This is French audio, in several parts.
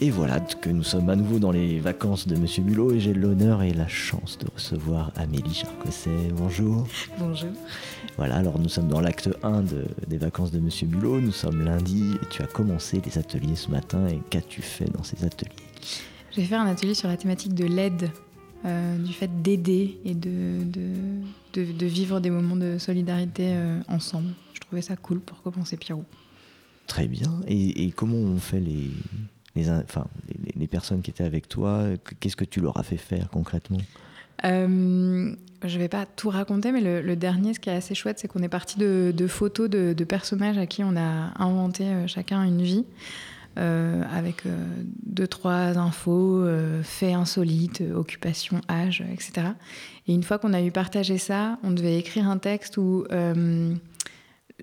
Et voilà que nous sommes à nouveau dans les vacances de Monsieur Mulot et j'ai l'honneur et la chance de recevoir Amélie Charcosset. Bonjour. Bonjour. Voilà, alors nous sommes dans l'acte 1 des vacances de Monsieur Mulot. Nous sommes lundi et tu as commencé les ateliers ce matin. Et qu'as-tu fait dans ces ateliers? J'ai fait un atelier sur la thématique de l'aide, euh, du fait d'aider et de de, vivre des moments de solidarité euh, ensemble. Je trouvais ça cool pour commencer Pierrot. Très bien. et comment on fait les, les, enfin, les, personnes qui étaient avec toi, qu'est-ce que tu leur as fait faire concrètement? Euh, Je vais pas tout raconter, mais le, dernier, ce qui est assez chouette, c'est qu'on est parti de, photos de, personnages à qui on a inventé euh, chacun une vie. Euh, avec euh, deux, trois infos, faits insolites, occupation, âge, etc. Et une fois qu'on a eu partagé ça, on devait écrire un texte où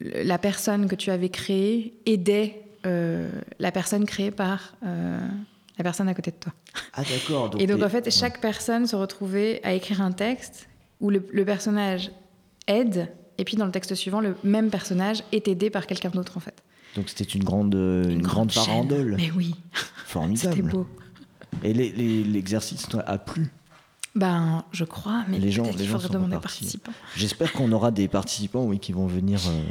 la personne que tu avais créée aidait euh, la personne créée par euh, la personne à côté de toi. Ah d'accord. Et donc en fait, chaque personne se retrouvait à écrire un texte où le, personnage aide, et puis dans le texte suivant, le même personnage est aidé par quelqu'un d'autre en fait. Donc c'était une grande, une, grande, parandole. Mais oui. Formidable. c'était beau. Et l'exercice a plu? Ben, je crois, mais les gens, les gens sont demander participants. J'espère qu'on aura des participants, oui, qui vont venir euh,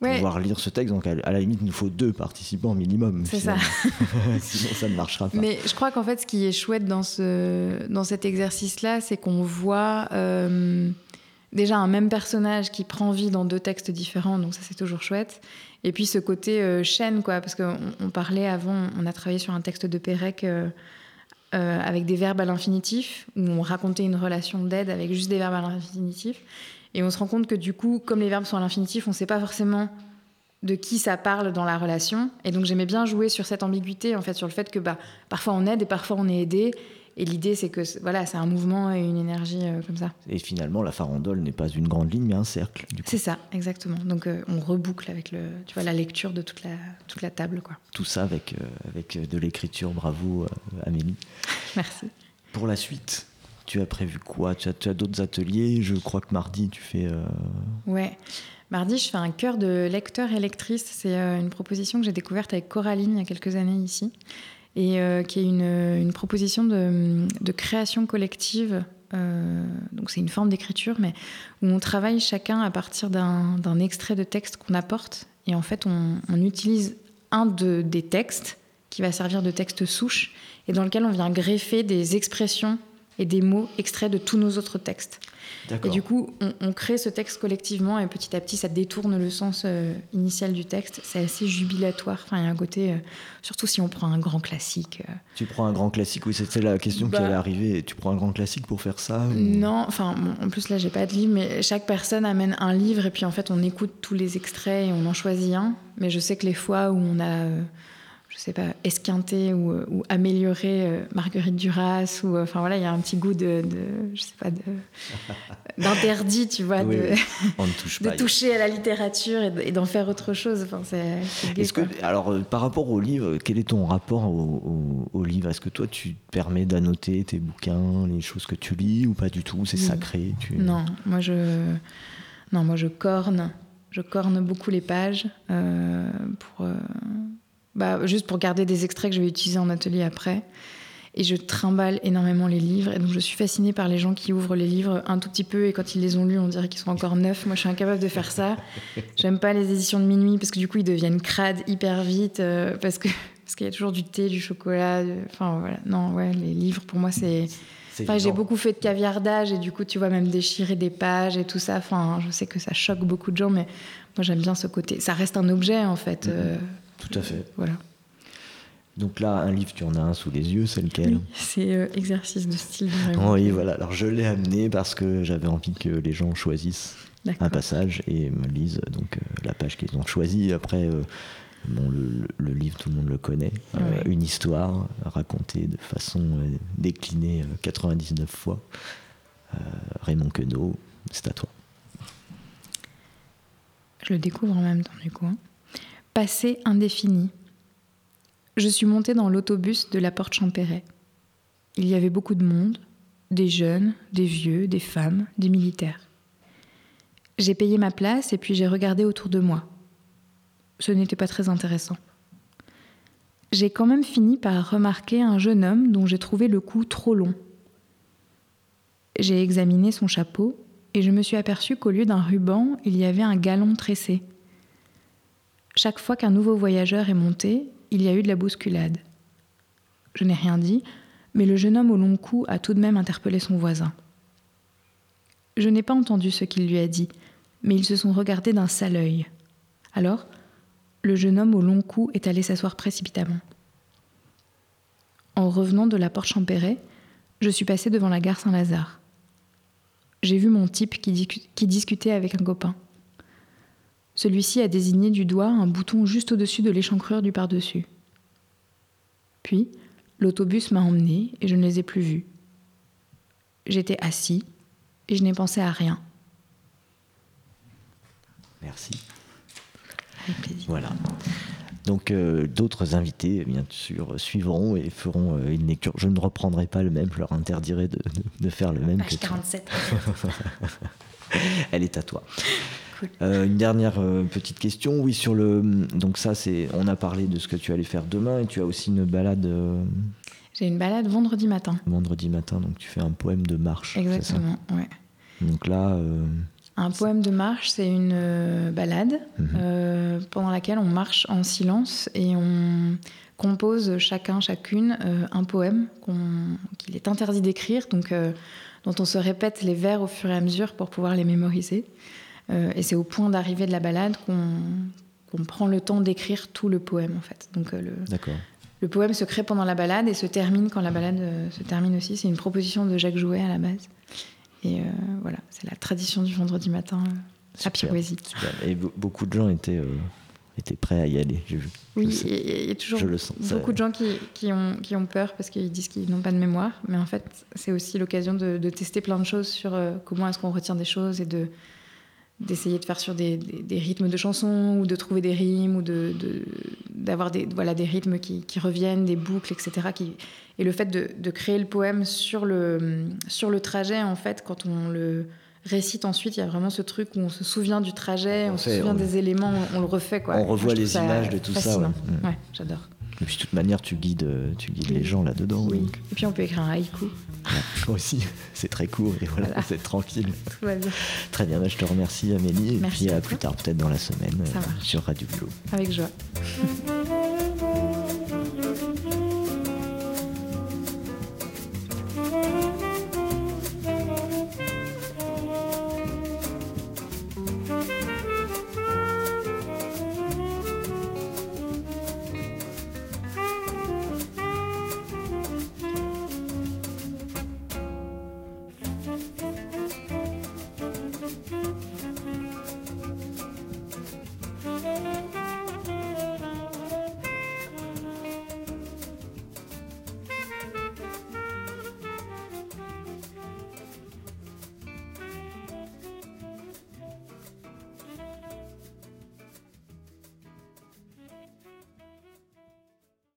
pouvoir lire ce texte. Donc, à, la limite, il nous faut deux participants minimum. C'est ça. Sinon, ça ne marchera pas. Mais je crois qu'en fait, ce qui est chouette dans, ce, dans cet exercice-là, c'est qu'on voit euh, déjà un même personnage qui prend vie dans deux textes différents. Donc, ça, c'est toujours chouette. Et puis, ce côté euh, chaîne, quoi. Parce qu'on on parlait avant, on a travaillé sur un texte de Pérec. Euh, avec des verbes à l'infinitif, où on racontait une relation d'aide avec juste des verbes à l'infinitif. Et on se rend compte que du coup, comme les verbes sont à l'infinitif, on ne sait pas forcément de qui ça parle dans la relation. Et donc j'aimais bien jouer sur cette ambiguïté, en fait, sur le fait que bah, parfois on aide et parfois on est aidé. Et l'idée, c'est que voilà, c'est un mouvement et une énergie euh, comme ça. Et finalement, la farandole n'est pas une grande ligne, mais un cercle. C'est ça, exactement. Donc euh, on reboucle avec le, tu vois, la lecture de toute la, toute la table. Quoi. Tout ça avec, euh, avec de l'écriture. Bravo, Amélie. Merci. Pour la suite, tu as prévu quoi? Tu as, d'autres ateliers? Je crois que mardi, tu fais. Euh... Ouais. Mardi, je fais un cœur de lecteurs et lectrices. C'est euh, une proposition que j'ai découverte avec Coraline il y a quelques années ici. Et euh, qui est une, une proposition de, création collective. Euh, donc, c'est une forme d'écriture, mais où on travaille chacun à partir d'un extrait de texte qu'on apporte. Et en fait, on, on utilise un de, des textes qui va servir de texte souche et dans lequel on vient greffer des expressions et des mots extraits de tous nos autres textes. Et du coup, on, crée ce texte collectivement et petit à petit, ça détourne le sens euh, initial du texte. C'est assez jubilatoire. Enfin, il y a un côté, euh, surtout si on prend un grand classique. Euh. Tu prends un grand classique, oui, c'était la question qui bah allait arriver. Tu prends un grand classique pour faire ça Non, enfin, en plus là, j'ai pas de livre, mais chaque personne amène un livre et puis en fait, on écoute tous les extraits et on en choisit un. Mais je sais que les fois où on a je sais pas, esquinter ou, euh, ou améliorer euh, Marguerite Duras ou euh, enfin voilà, il y a un petit goût de, je sais pas, d'interdit, tu vois, de, de toucher à la littérature et d'en faire autre chose. Enfin, c'est. Est-ce que, alors, par rapport au livre, quel est ton rapport au, au, livre? Est-ce que toi, tu te permets d'annoter tes bouquins, les choses que tu lis ou pas du tout? C'est sacré tu... Non, moi je, non, moi je corne, je corne beaucoup les pages pour bah, juste pour garder des extraits que je vais utiliser en atelier après. Et je trimballe énormément les livres. Et donc, je suis fascinée par les gens qui ouvrent les livres un tout petit peu et quand ils les ont lus, on dirait qu'ils sont encore neufs. Moi, je suis incapable de faire ça. J'aime pas les éditions de minuit parce que du coup, ils deviennent crades hyper vite euh, parce que parce qu'il y a toujours du thé, du chocolat. Enfin, voilà. Non, ouais, les livres, pour moi, c'est. Enfin, j'ai beaucoup fait de caviardage et du coup, tu vois, même déchirer des pages et tout ça. Enfin, je sais que ça choque beaucoup de gens, mais moi, j'aime bien ce côté. Ça reste un objet, en fait. Mm-hmm. Euh, tout à fait. Voilà. Donc là, un livre, tu en as un sous les yeux, c'est lequel C'est euh, Exercice de style. oui, voilà. Alors je l'ai amené parce que j'avais envie que les gens choisissent un passage et me lisent donc euh, la page qu'ils ont choisie. Après, euh, bon, le, livre, tout le monde le connaît. une histoire racontée de façon déclinée 99 fois. Raymond Queneau, c'est à toi. Je le découvre en même temps, du coup. Hein. Passé indéfini. Je suis montée dans l'autobus de la porte Champéret. Il y avait beaucoup de monde, des jeunes, des vieux, des femmes, des militaires. J'ai payé ma place et puis j'ai regardé autour de moi. Ce n'était pas très intéressant. j'ai quand même fini par remarquer un jeune homme dont j'ai trouvé le cou trop long. J'ai examiné son chapeau et je me suis aperçu qu'au lieu d'un ruban, il y avait un galon tressé. Chaque fois qu'un nouveau voyageur est monté, il y a eu de la bousculade. Je n'ai rien dit, mais le jeune homme au long cou a tout de même interpellé son voisin. Je n'ai pas entendu ce qu'il lui a dit, mais ils se sont regardés d'un sale œil. Alors, le jeune homme au long cou est allé s'asseoir précipitamment. En revenant de la porte Champéret, je suis passé devant la gare Saint-Lazare. J'ai vu mon type qui, qui, discutait avec un copain. Celui-ci a désigné du doigt un bouton juste au-dessus de l'échancrure du par-dessus. Puis, l'autobus m'a emmené et je ne les ai plus vus. J'étais assis et je n'ai pensé à rien. Merci. Voilà. Donc euh, d'autres invités, bien sûr, suivront et feront euh, une lecture. Je ne reprendrai pas le même, je leur interdirai de, de, faire le même. Page 47. Elle est à toi. Euh, une dernière petite question, oui, sur le. Donc, ça, c'est. On a parlé de ce que tu allais faire demain et tu as aussi une balade. J'ai une balade vendredi matin. Vendredi matin, donc tu fais un poème de marche. Exactement, ouais. Donc là. Un poème de marche, c'est une euh, balade mhm. euh, pendant laquelle on marche en silence et on compose chacun, chacune euh, un poème qu'il est interdit d'écrire, donc dont on se répète les vers au fur et à mesure pour pouvoir les mémoriser. Et c'est au point d'arrivée de la balade qu'on prend le temps d'écrire tout le poème en fait. Donc le, le poème se crée pendant la balade et se termine quand la balade se termine aussi. C'est une proposition de Jacques Jouet à la base. Et euh, voilà, c'est la tradition du vendredi matin euh, à Pirouésie. Et beaucoup de gens étaient, euh, étaient prêts à y aller, j'ai vu. Oui, il y a toujours beaucoup de gens qui, qui, ont, qui ont peur parce qu'ils disent qu'ils n'ont pas de mémoire. Mais en fait, c'est aussi l'occasion de, de, tester plein de choses sur comment est-ce qu'on retient des choses et de d'essayer de faire sur des, des, rythmes de chansons ou de trouver des rimes ou de, d'avoir des, voilà, des rythmes qui, qui, reviennent, des boucles, etc. Qui, et le fait de, de, créer le poème sur le, sur le trajet, en fait, quand on le récite ensuite, il y a vraiment ce truc où on se souvient du trajet, on, se souvient des éléments, on, le refait. Quoi. On revoit les images de tout ça. Ouais, ouais j'adore. Et puis de toute manière, tu guides, euh, tu guides les gens là-dedans. Oui. Et puis on peut écrire un haïku. moi aussi, c'est très court et voilà, c'est tranquille. Tout va bien. Très bien, bah, je te remercie Amélie. Merci et puis à, plus tard, peut-être dans la semaine, euh, sur Radio Flow. Avec joie.